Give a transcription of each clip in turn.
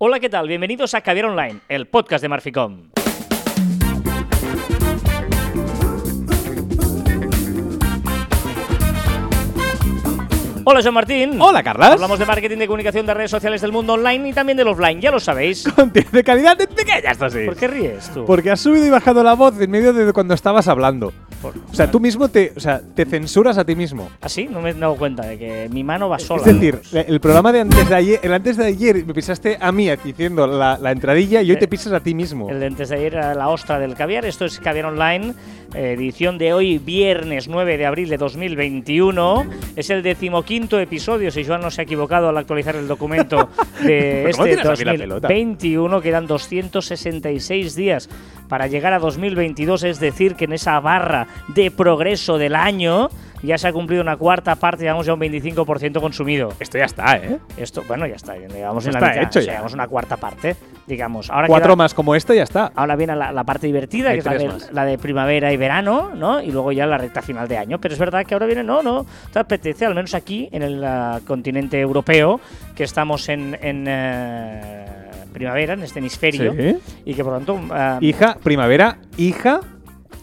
Hola, ¿qué tal? Bienvenidos a Caviar Online, el podcast de Marficom. Hola, Joan Martín. Hola, Carlas. Hablamos de marketing, de comunicación, de redes sociales del mundo online y también del offline, ya lo sabéis. Contenido de calidad de pequeña, esto sí. ¿Por qué ríes tú? Porque has subido y bajado la voz en medio de cuando estabas hablando. Por- O sea, tú mismo te, o sea, te censuras a ti mismo. ¿Ah, sí? No me he dado cuenta de que mi mano va sola. Es decir, el programa de antes de ayer, el antes de ayer me pisaste a mí diciendo la, la entradilla y hoy Eh, te pisas a ti mismo. El de antes de ayer era la ostra del caviar. Esto es Caviar Online, eh, edición de hoy, viernes 9 de abril de 2021. Es el decimoquinto episodio, si Joan no se ha equivocado al actualizar el documento de ¿Pero cómo este tienes a mí la pelota? 2021. Quedan 266 días para llegar a 2022, es decir, que en esa barra de progreso del año ya se ha cumplido una cuarta parte, digamos ya un 25% consumido. Esto ya está, ¿eh? Esto, bueno, ya está, digamos en Está la mitad, hecho o sea, ya. digamos una cuarta parte, digamos. Ahora Cuatro queda- más como esta y ya está. Ahora viene la, la parte divertida, Hay que es la de, más. la de primavera y verano, ¿no? Y luego ya la recta final de año. Pero es verdad que ahora viene, no, no, te apetece, al menos aquí en el ah, continente europeo, que estamos en, en, eh, primavera, en este hemisferio, Sí. y que por lo tanto... ah, Hija, primavera, hija,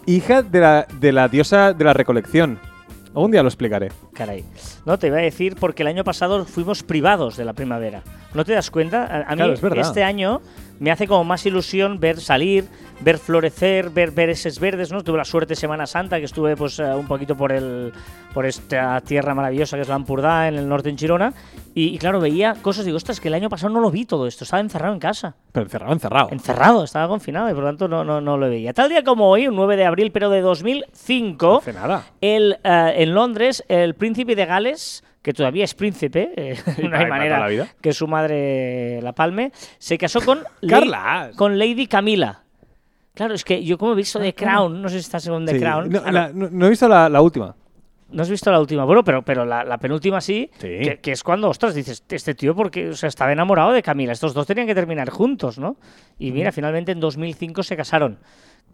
hija de la, de la diosa de la recolección. Algún día lo explicaré. Caray. No, te iba a decir porque el año pasado fuimos privados de la primavera. ¿No te das cuenta? A, a mí es este año me hace como más ilusión ver salir, ver florecer, ver, ver esos verdes, ¿no? Tuve la suerte Semana Santa que estuve pues eh, un poquito por el por esta tierra maravillosa que es la Ampurdá en el norte en Chirona y, y claro, veía cosas digo, ostras, que el año pasado no lo vi todo esto, estaba encerrado en casa. Pero encerrado, encerrado. Encerrado, estaba confinado y por lo tanto no, no, no lo veía. Tal día como hoy, un 9 de abril, pero de 2005, No hace nada. el, eh, en Londres, el príncipe de Gales, que todavía es príncipe, eh, no hay manera la que su madre la palme, se casó con, Lady- Carlas. con Lady Camila. Claro, es que yo como he visto The. Crown, no sé si estás en The Sí. Crown. No, la- no- no he visto la, la última. no has visto la última, bueno, pero, pero la, la penúltima sí, Sí. Que, que es cuando, ostras, dices, este tío porque o sea, estaba enamorado de Camila, estos dos tenían que terminar juntos, ¿no? Y mira, finalmente en 2005 se casaron,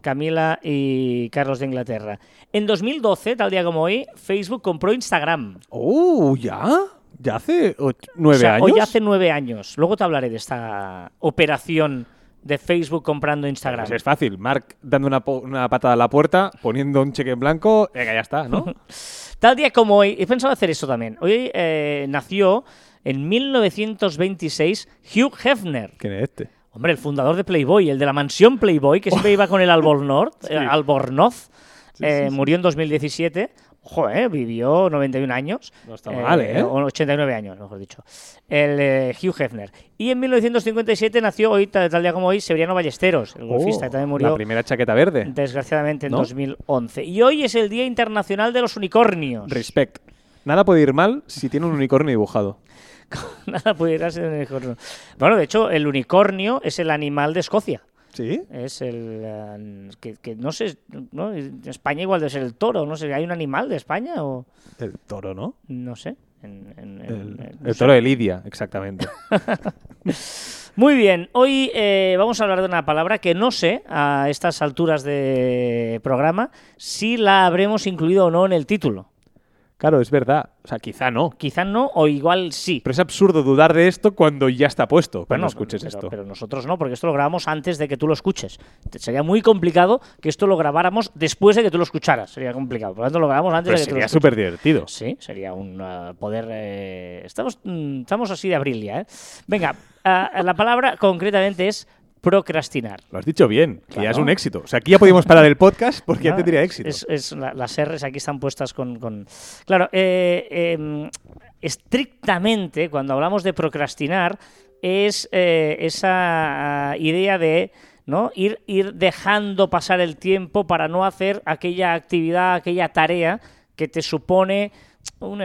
Camila y Carlos de Inglaterra. En 2012, tal día como hoy, Facebook compró Instagram. ¡Oh, ya! ¿Ya hace nueve o sea, años? hoy hace nueve años. Luego te hablaré de esta operación de Facebook comprando Instagram. Pues es fácil. Mark dando una, una patada a la puerta, poniendo un cheque en blanco. Venga, ya está, ¿no? Tal día como hoy, he pensado hacer eso también. Hoy eh, nació en 1926 Hugh Hefner. ¿Quién es este? Hombre, el fundador de Playboy, el de la mansión Playboy, que siempre iba con el Albornoz, eh, Albornoz eh, murió en 2017. Ojo, eh, vivió 91 años. No está mal, ¿eh? O 89 años, mejor dicho. El eh, Hugh Hefner. Y en 1957 nació, hoy, tal, tal día como hoy, Severiano Ballesteros, el golfista, Oh, que también murió La primera chaqueta verde. desgraciadamente en ¿No? 2011. Y hoy es el Día Internacional de los Unicornios. Respect. Nada puede ir mal si tiene un unicornio dibujado. Nada pudiera ser un unicornio. Bueno, de hecho, el unicornio es el animal de Escocia. ¿Sí? Es el. eh, que, que no sé. ¿no? En España igual debe ser el toro. No sé. ¿Hay un animal de España o.? El toro, ¿no? No sé. En- en- en- El, en- no el sé. toro de Lidia, exactamente. Muy bien. Hoy eh, vamos a hablar de una palabra que no sé a estas alturas de programa si la habremos incluido o no en el título. Claro, es verdad. O sea, quizá no. Quizá no o igual sí. Pero es absurdo dudar de esto cuando ya está puesto, cuando Bueno, escuches pero, esto. Pero nosotros no, porque esto lo grabamos antes de que tú lo escuches. Sería muy complicado que esto lo grabáramos después de que tú lo escucharas. Sería complicado. Por lo tanto, lo grabamos antes Pero de que tú lo sería escuches. súper divertido. Sí, sería un uh, poder. eh, Estamos, mm, estamos así de abril ya, ¿eh? Venga, ah, la palabra concretamente es procrastinar. Lo has dicho bien, que ya es un éxito. O sea, aquí ya podíamos parar el podcast porque ya tendría éxito. Es, es la- las R's aquí están puestas con. con- Claro, eh, eh, estrictamente, cuando hablamos de procrastinar, es eh, esa idea de. ¿no? Ir, ir dejando pasar el tiempo para no hacer aquella actividad, aquella tarea que te supone un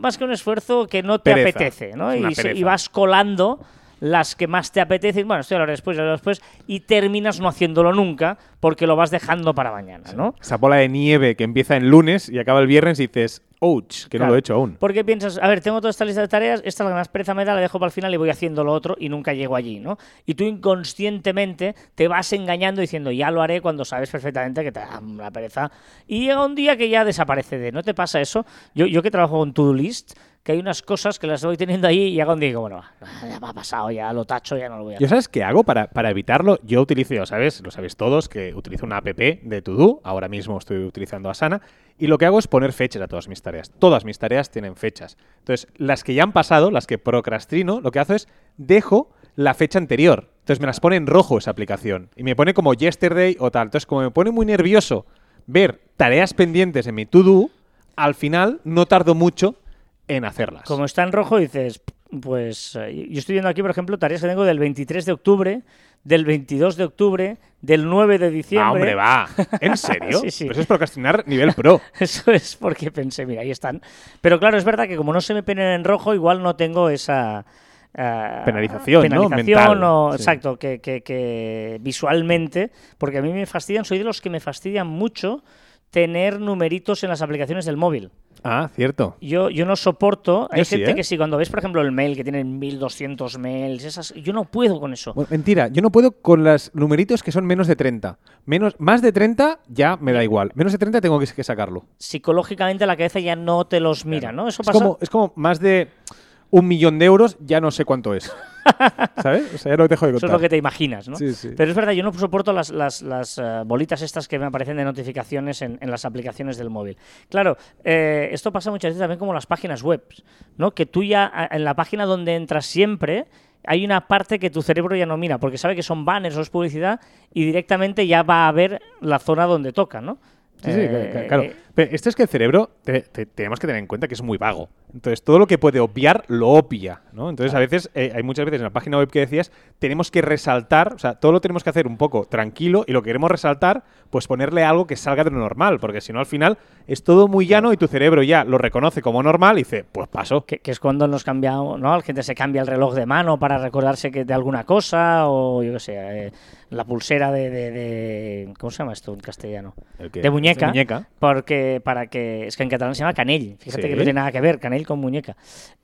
más que un esfuerzo que no te Pereza. apetece, ¿no? Y, y vas colando las que más te apetecen, bueno, esto ya lo haré después, ya lo haré después, y terminas no haciéndolo nunca porque lo vas dejando para mañana, ¿no? Esa bola de nieve que empieza en lunes y acaba el viernes y dices, ouch, que no lo he hecho aún. Porque piensas, a ver, tengo toda esta lista de tareas, esta es la que más pereza me da, la dejo para el final y voy haciendo lo otro y nunca llego allí, ¿no? Y tú inconscientemente te vas engañando diciendo, ya lo haré cuando sabes perfectamente que te da la pereza. Y llega un día que ya desaparece de, ¿no te pasa eso? Yo, yo que trabajo con To-Do List, que hay unas cosas que las voy teniendo ahí y ya cuando digo, bueno, ya me ha pasado, ya lo tacho, ya no lo voy a ¿Yo sabes qué hago para, para evitarlo? Yo utilizo, ya sabes, lo sabéis todos, que utilizo una app de To-Do. Ahora mismo estoy utilizando Asana. Y lo que hago es poner fechas a todas mis tareas. Todas mis tareas tienen fechas. Entonces, las que ya han pasado, las que procrastino, lo que hago es dejo la fecha anterior. Entonces me las pone en rojo esa aplicación. Y me pone como yesterday o tal. Entonces, como me pone muy nervioso ver tareas pendientes en mi to-do, al final no tardo mucho en hacerlas. Como está en rojo, dices, pues eh, yo estoy viendo aquí, por ejemplo, tareas que tengo del 23 de octubre, del 22 de octubre, del 9 de diciembre. Ah, hombre, va. ¿En serio? Sí, sí. Pues eso es procrastinar nivel pro. Eso es porque pensé, mira, ahí están. Pero claro, es verdad que como no se me penen en rojo, igual no tengo esa... eh, Penalización, ¿no? penalización Mental, o- sí. exacto, que, que- que visualmente, porque a mí me fastidian, soy de los que me fastidian mucho tener numeritos en las aplicaciones del móvil. Ah, cierto. Yo, yo no soporto. Hay Yo sí, gente ¿eh? que sí, cuando ves, por ejemplo, el mail que tienen 1200 mails, esas, yo no puedo con eso. Bueno, mentira, yo no puedo con los numeritos que son menos de 30. Menos, más de 30 ya me da igual. Menos de 30 tengo que, que sacarlo. Psicológicamente la cabeza ya no te los mira, ¿no? Eso Es pasa. como, es como más de un millón de euros, ya no sé cuánto es. ¿Sabes? O sea, ya lo dejo de Eso es contar. lo que te imaginas, ¿no? Sí, sí. Pero es verdad, yo no soporto las, las- las, eh, bolitas estas que me aparecen de notificaciones en, en las aplicaciones del móvil. Claro, eh, esto pasa muchas veces también como las páginas web, ¿no? Que tú ya en la página donde entras siempre hay una parte que tu cerebro ya no mira, porque sabe que son banners o es publicidad y directamente ya va a ver la zona donde toca, ¿no? Sí, sí, Eh, cla- claro. Pero esto es que el cerebro te- te- tenemos que tener en cuenta que es muy vago. Entonces, todo lo que puede obviar, lo obvia, ¿no? Entonces, a veces, eh, hay muchas veces en la página web que decías, tenemos que resaltar, o sea, todo lo tenemos que hacer un poco tranquilo y lo que queremos resaltar, pues ponerle algo que salga de lo normal, porque si no, al final es todo muy llano y tu cerebro ya lo reconoce como normal y dice, pues paso. que, que es cuando nos cambiamos, ¿no? La gente se cambia el reloj de mano para recordarse que de alguna cosa, o yo qué sé, eh, la pulsera de, de- de- ¿Cómo se llama esto en castellano? De muñeca. de muñeca. Porque para que. Es que en catalán se llama canell. Fíjate Sí. que no tiene nada que ver, canell con muñeca.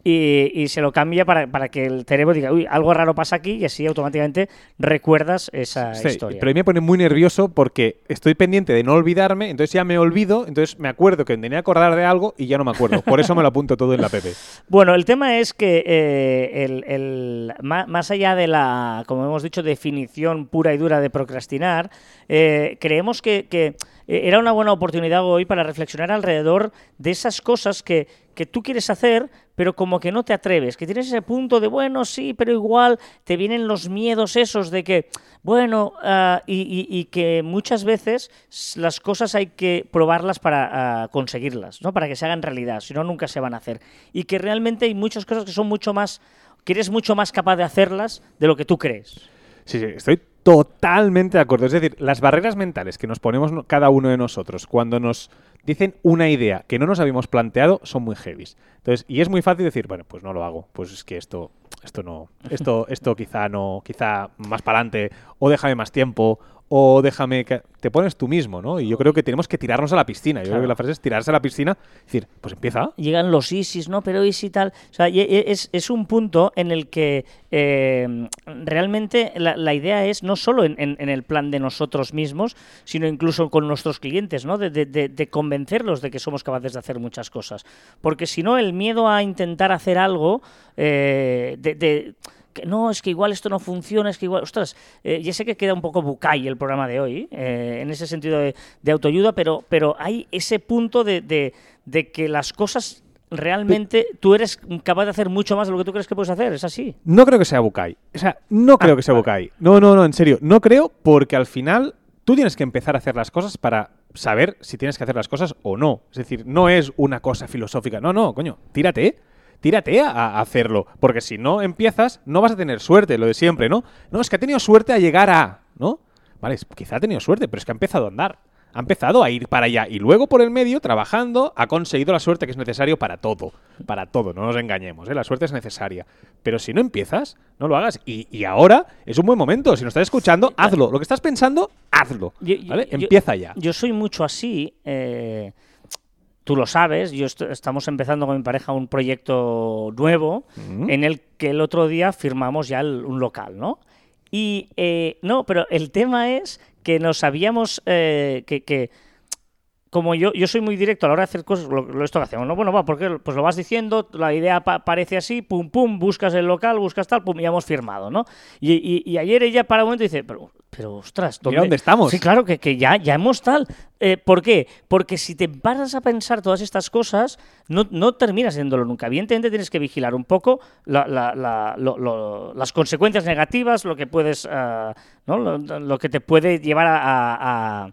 Y, y se lo cambia para, para que el cerebro diga, uy, algo raro pasa aquí, y así automáticamente recuerdas esa Sí, historia. pero a mí me pone muy nervioso porque estoy pendiente de no olvidarme, entonces ya me olvido, entonces me acuerdo que tenía que acordar de algo y ya no me acuerdo. Por eso me lo apunto todo en la app. Bueno, el tema es que eh, el, el- más allá de la, como hemos dicho, definición pura y dura de procrastinar, eh, creemos que, que, eh, era una buena oportunidad hoy para reflexionar alrededor de esas cosas que, que tú quieres hacer, pero como que no te atreves, que tienes ese punto de, bueno, sí, pero igual te vienen los miedos esos de que, bueno, ah, y, y- que muchas veces las cosas hay que probarlas para ah, conseguirlas, ¿no? Para que se hagan realidad, si no, nunca se van a hacer. Y que realmente hay muchas cosas que son mucho más, que eres mucho más capaz de hacerlas de lo que tú crees. Sí, sí, estoy totalmente de acuerdo. Es decir, las barreras mentales que nos ponemos cada uno de nosotros cuando nos dicen una idea que no nos habíamos planteado son muy heavies. Entonces, y es muy fácil decir, bueno, pues no lo hago. Pues es que esto, esto no, esto, esto quizá no, quizá más para adelante, o déjame más tiempo, o déjame que te pones tú mismo, ¿no? Y yo creo que tenemos que tirarnos a la piscina. Yo creo que la frase es tirarse a la piscina, y decir, pues empieza. llegan los ISIS, ¿no? Pero ISIS tal. O sea, y- y es, es un punto en el que eh, realmente la, la idea es no solo en, en- en el plan de nosotros mismos, sino incluso con nuestros clientes, ¿no? De, de- de- de convencerlos de que somos capaces de hacer muchas cosas. Porque si no, el miedo a intentar hacer algo, eh, de- de que no, es que igual esto no funciona, es que igual, ostras, eh, ya sé que queda un poco bucay el programa de hoy, eh, en ese sentido de, de autoayuda, pero, pero hay ese punto de, de- de que las cosas realmente tú eres capaz de hacer mucho más de lo que tú crees que puedes hacer, es así. No creo que sea Bukai. O sea, no creo Ah, que sea. Bukai. No, no, no, en serio. No creo porque al final tú tienes que empezar a hacer las cosas para saber si tienes que hacer las cosas o no. Es decir, no es una cosa filosófica. No, no, coño, tírate. Tírate a, hacerlo. Porque si no empiezas, no vas a tener suerte, lo de siempre, ¿no? No, es que ha tenido suerte a llegar a. ¿No? Vale, quizá ha tenido suerte, pero es que ha empezado a andar. Ha empezado a ir para allá. Y luego por el medio, trabajando, ha conseguido la suerte que es necesario para todo. Para todo, no nos engañemos, ¿eh? La suerte es necesaria. Pero si no empiezas, no lo hagas. Y, y ahora es un buen momento. Si nos estás escuchando, hazlo. Lo que estás pensando, hazlo. Yo- ¿Vale? yo- Empieza ya. Yo soy mucho así. eh, tú lo sabes, yo est- estamos empezando con mi pareja un proyecto nuevo en el que el otro día firmamos ya el- un local, ¿no? Y eh, no, pero el tema es que nos habíamos eh, que, que como yo, yo soy muy directo a la hora de hacer cosas, lo, lo esto que hacemos, ¿no? Bueno, va, porque pues lo vas diciendo, la idea pa- parece así, pum, pum, buscas el local, buscas tal, pum, y ya hemos firmado, ¿no? Y, y- y ayer ella para un momento dice, pero, pero ostras, Mira dónde estamos. Sí, claro, que, que ya, ya hemos tal. Eh, ¿Por qué? Porque si te paras a pensar todas estas cosas, no, no terminas haciéndolo nunca. Evidentemente tienes que vigilar un poco la- la- la- lo- lo- las consecuencias negativas, lo que puedes, ah, ¿no? lo, lo que te puede llevar a, a- a-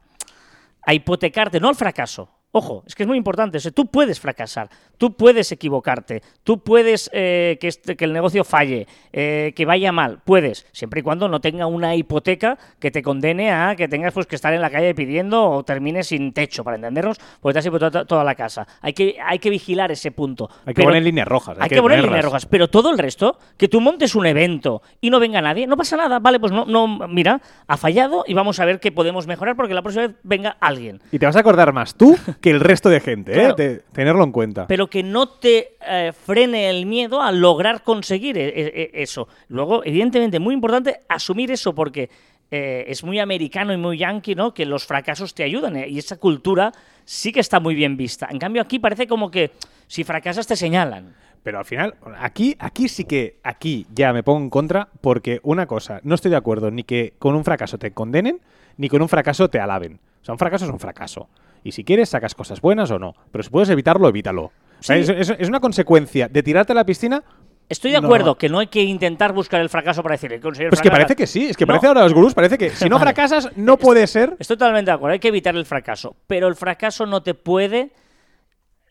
a hipotecarte, no al fracaso. Ojo, es que es muy importante. O sea, tú puedes fracasar, tú puedes equivocarte, tú puedes eh, que, este- que el negocio falle, eh, que vaya mal, puedes, siempre y cuando no tenga una hipoteca que te condene a que tengas pues que estar en la calle pidiendo o termines sin techo, para entendernos, porque te has hipotecado toda la casa. Hay que, hay que vigilar ese punto. Hay que Pero- poner líneas rojas. hay que poner tenerlas. líneas rojas, pero todo el resto, que tú montes un evento y no venga nadie, no pasa nada, vale, pues no, no, mira, ha fallado y vamos a ver qué podemos mejorar porque la próxima vez venga alguien. Y te vas a acordar más tú que el resto de gente, ¿eh? Te- tenerlo en cuenta. Pero que no te eh, frene el miedo a lograr conseguir e- e- e- eso. Luego, evidentemente, muy importante asumir eso porque eh, es muy americano y muy yankee, ¿no? Que los fracasos te ayudan ¿eh? y esa cultura sí que está muy bien vista. En cambio, aquí parece como que si fracasas te señalan. Pero al final, aquí, aquí sí que, aquí ya me pongo en contra, porque una cosa, no estoy de acuerdo ni que con un fracaso te condenen, ni con un fracaso te alaben. O sea, un fracaso es un fracaso. Y si quieres, sacas cosas buenas o no. Pero si puedes evitarlo, evítalo. Sí. es, es- es una consecuencia de tirarte a la piscina. Estoy de No. acuerdo que no hay que intentar buscar el fracaso para decir, he conseguido Pues que fracasar". parece que sí, es que No. parece ahora los gurús, parece que si no Vale. fracasas, no puede ser. Estoy totalmente de acuerdo, hay que evitar el fracaso, pero el fracaso no te puede...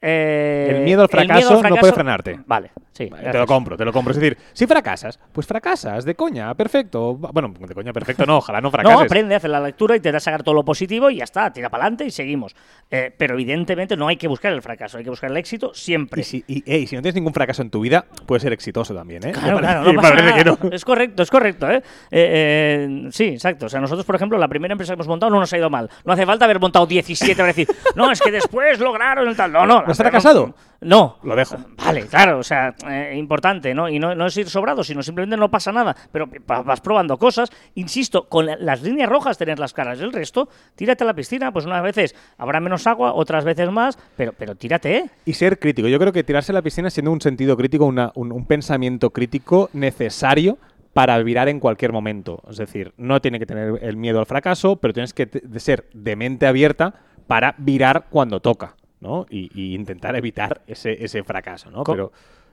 eh, El miedo al fracaso no puede frenarte. Vale, sí. Te lo compro, te lo compro. Es decir, si fracasas, pues fracasas, de coña, perfecto. Bueno, de coña, perfecto, no, ojalá no fracases. No, aprende, hace la lectura y te da a sacar todo lo positivo y ya está, tira para adelante y seguimos. Eh, pero evidentemente no hay que buscar el fracaso, hay que buscar el éxito siempre. Y si, y, ey, si no tienes ningún fracaso en tu vida, puedes ser exitoso también, ¿eh? Claro, claro, no pasa que no. Es correcto, es correcto, ¿eh? Eh, eh, Sí, exacto. O sea, nosotros, por ejemplo, la primera empresa que hemos montado no nos ha ido mal. No hace falta haber montado 17 para decir, no, es que después lograron el tal. No, no. ¿No has fracasado? No. Lo dejo. Vale, claro, o sea, eh, importante, ¿no? Y no, no es ir sobrado, sino simplemente no pasa nada. Pero vas probando cosas. Insisto, con la- las líneas rojas tener las caras. El resto, tírate a la piscina. Pues unas veces habrá menos agua, otras veces más. Pero, pero tírate, ¿eh? Y ser crítico. Yo creo que tirarse a la piscina siendo un sentido crítico, una- un, un pensamiento crítico necesario para virar en cualquier momento. Es decir, no tiene que tener el miedo al fracaso, pero tienes que ser de mente abierta para virar cuando toca, ¿no? Y, y intentar evitar ese, ese fracaso, ¿no? Co-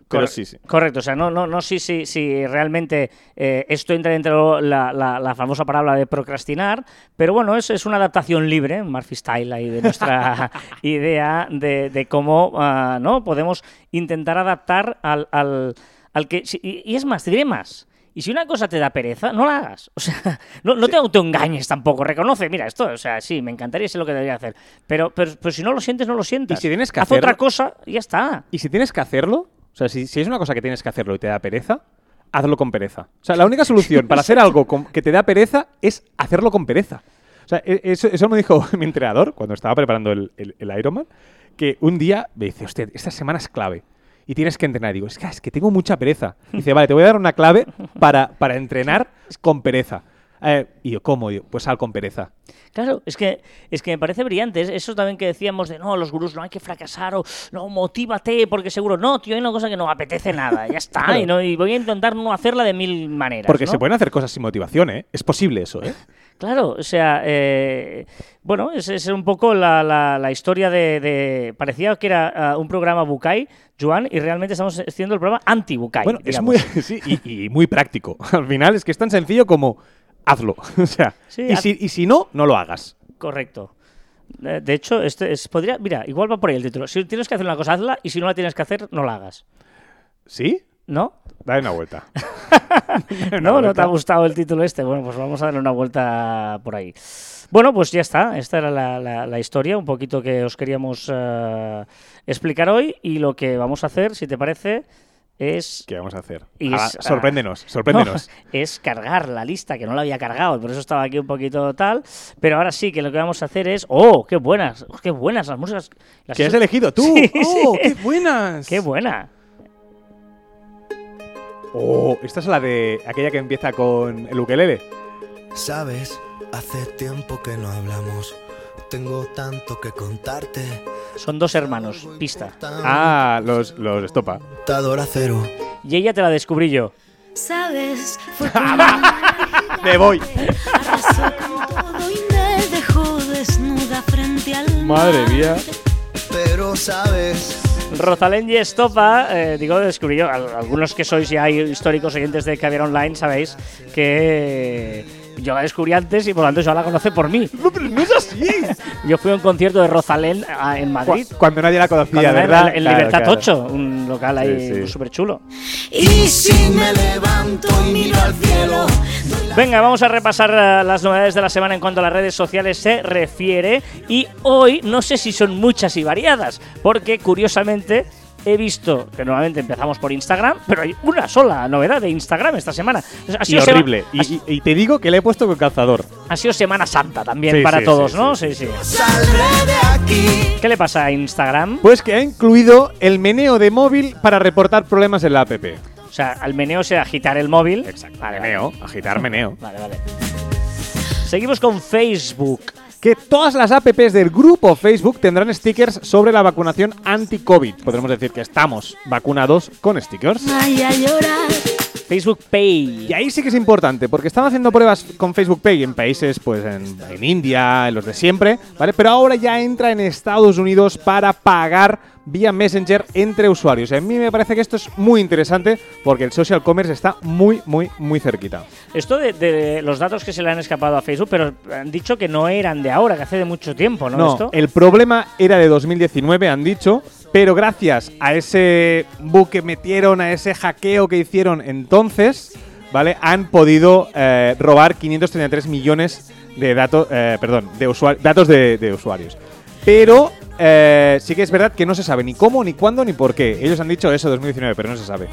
pero, sí, sí. Correcto, o sea, no, no, no sé si, si realmente eh, esto entra dentro de la, la- la famosa palabra de procrastinar, pero bueno, es, es una adaptación libre, Murphy Style ahí de nuestra idea de, de cómo ah, ¿no? podemos intentar adaptar al, al, al que... y, y es más, te diré más. Y si una cosa te da pereza, no la hagas. O sea, no, no te autoengañes tampoco. Reconoce, mira, esto, o sea, sí, me encantaría ser lo que debería hacer. Pero, pero, pero si no lo sientes, no lo sientas. Y si tienes que Haz otra cosa y ya está. Y si tienes que hacerlo, o sea, si, si es una cosa que tienes que hacerlo y te da pereza, hazlo con pereza. O sea, la única solución para hacer algo con- que te da pereza es hacerlo con pereza. O sea, e- eso, eso me dijo mi entrenador cuando estaba preparando el, el, el Ironman, que un día me dice, hostia, esta semana es clave. Y tienes que entrenar. digo, es que, es que tengo mucha pereza. dice, vale, te voy a dar una clave para, para entrenar con pereza. Eh, y yo, ¿cómo? Digo, pues sal con pereza. Claro, es que, es que me parece brillante. Es- Eso también que decíamos de no, los gurús no hay que fracasar o no, motívate porque seguro. No, tío, hay una cosa que no apetece nada. Ya está. Claro. y, no, y voy a intentar no hacerla de mil maneras. Porque ¿no? se pueden hacer cosas sin motivación, ¿eh? Es posible eso, ¿eh? Claro, o sea, eh, bueno, es, es un poco la, la- la historia de, de- Parecía que era ah, un programa Bukai, Joan, y realmente estamos haciendo el programa anti-Bukai. Bueno, es muy, sí, y, y muy práctico. Al final es que es tan sencillo como hazlo. o sea, Sí, y, haz- si, y si no, no lo hagas. Correcto. De hecho, este es, podría, mira, igual va por ahí el título. Si tienes que hacer una cosa, hazla, y si no la tienes que hacer, no la hagas. ¿Sí? ¿No? Dale una vuelta. No, no te ha gustado el título este. Bueno, pues vamos a darle una vuelta por ahí. Bueno, pues ya está. Esta era la, la- la historia, un poquito que os queríamos eh, explicar hoy. Y lo que vamos a hacer, si te parece, es. ¿Qué vamos a hacer? Ah, es, ah, sorpréndenos, sorpréndenos. No, es cargar la lista, que no la había cargado, y por eso estaba aquí un poquito tal. Pero ahora sí, que lo que vamos a hacer es. ¡Oh, qué buenas! ¡Qué buenas las músicas! Las ¿Qué has elegido tú? Sí, ¡Oh, sí. qué buenas! ¡Qué buena! Oh, esta es la de aquella que empieza con el ukelele. Sabes, hace tiempo que no hablamos. Tengo tanto que contarte. Son dos hermanos, pista. Ah, los, los estopa. Cero. Y ella te la descubrí yo. ¿Sabes? Fue Me voy. Madre mía. Pero sabes, Rosalén y Estopa, eh, digo, descubrí yo. Al- Algunos que sois ya históricos oyentes de Caviar Online sabéis que yo la descubrí antes y por lo tanto yo la conoce por mí. No, pero no es así. Yo fui a un concierto de Rosalén en Madrid. Cu- Cuando nadie la conocía, ¿verdad? En, en Claro, Libertad claro. 8, un local ahí Sí, sí. súper chulo. Y si me levanto y miro al cielo, Venga, vamos a repasar eh, las novedades de la semana en cuanto a las redes sociales se refiere. Y hoy no sé si son muchas y variadas, porque curiosamente he visto que normalmente empezamos por Instagram, pero hay una sola novedad de Instagram esta semana. Ha sido sema- horrible. Y, ha- y- y te digo que le he puesto con calzador. ha sido Semana Santa también Sí, para sí, todos, sí, ¿no? sí, Sí. ¿Qué le pasa a Instagram? Pues que ha incluido el meneo de móvil para reportar problemas en la app. O sea, al meneo se agitar el móvil. Exacto. Vale, meneo, agitar meneo. Vale, vale. Seguimos con Facebook. Que todas las apps del grupo Facebook tendrán stickers sobre la vacunación anti-COVID. Podremos decir que estamos vacunados con stickers. vaya a llorar. Facebook Pay. Y ahí sí que es importante, porque están haciendo pruebas con Facebook Pay en países, pues en, en India, en los de siempre, ¿vale? Pero ahora ya entra en Estados Unidos para pagar vía Messenger entre usuarios. A mí me parece que esto es muy interesante porque el social commerce está muy, muy, muy cerquita. Esto de, de los datos que se le han escapado a Facebook, pero han dicho que no eran de ahora, que hace de mucho tiempo, ¿no? No, Esto? el problema era de 2019, han dicho, pero gracias a ese bug que metieron, a ese hackeo que hicieron entonces, ¿vale? Han podido eh, robar 533 millones de datos, perdón, de datos de, de usuarios. Pero eh, sí que es verdad que no se sabe ni cómo, ni cuándo, ni por qué. Ellos han dicho eso 2019, pero no se sabe.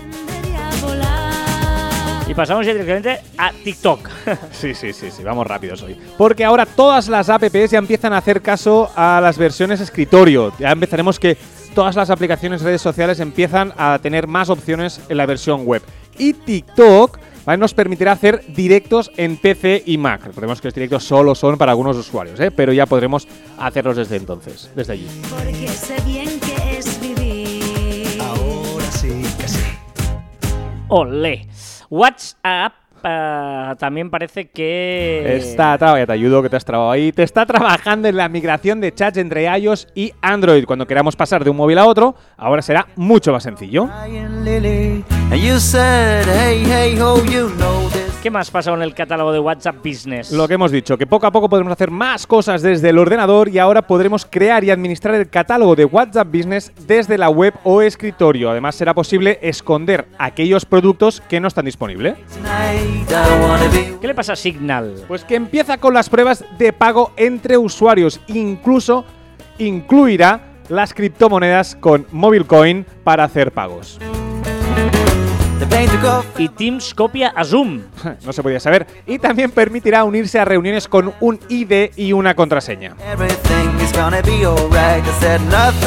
Y pasamos directamente a TikTok. Sí, sí, sí, sí, vamos rápidos hoy. Porque ahora todas las apps ya empiezan a hacer caso a las versiones escritorio. Ya empezaremos que todas las aplicaciones redes sociales empiezan a tener más opciones en la versión web. Y TikTok ¿vale? nos permitirá hacer directos en PC y Mac. Recordemos que los directos solo son para algunos usuarios, ¿eh? pero ya podremos hacerlos desde entonces, desde allí. Porque sé bien que es vivir. Ahora sí que sí. Olé. WhatsApp también parece que. Está trabado, ya te ayudo, que te has trabado ahí. Te está trabajando en la migración de chats entre iOS y Android. Cuando queramos pasar de un móvil a otro, ahora será mucho más sencillo. ¿Qué más pasa con el catálogo de WhatsApp Business? Lo que hemos dicho, que poco a poco podremos hacer más cosas desde el ordenador y ahora podremos crear y administrar el catálogo de WhatsApp Business desde la web o escritorio. Además será posible esconder aquellos productos que no están disponibles. ¿Qué le pasa a Signal? Pues que empieza con las pruebas de pago entre usuarios. Incluso incluirá las criptomonedas con MobileCoin para hacer pagos. Y Teams copia a Zoom. no se podía saber. Y también permitirá unirse a reuniones con un ID y una contraseña.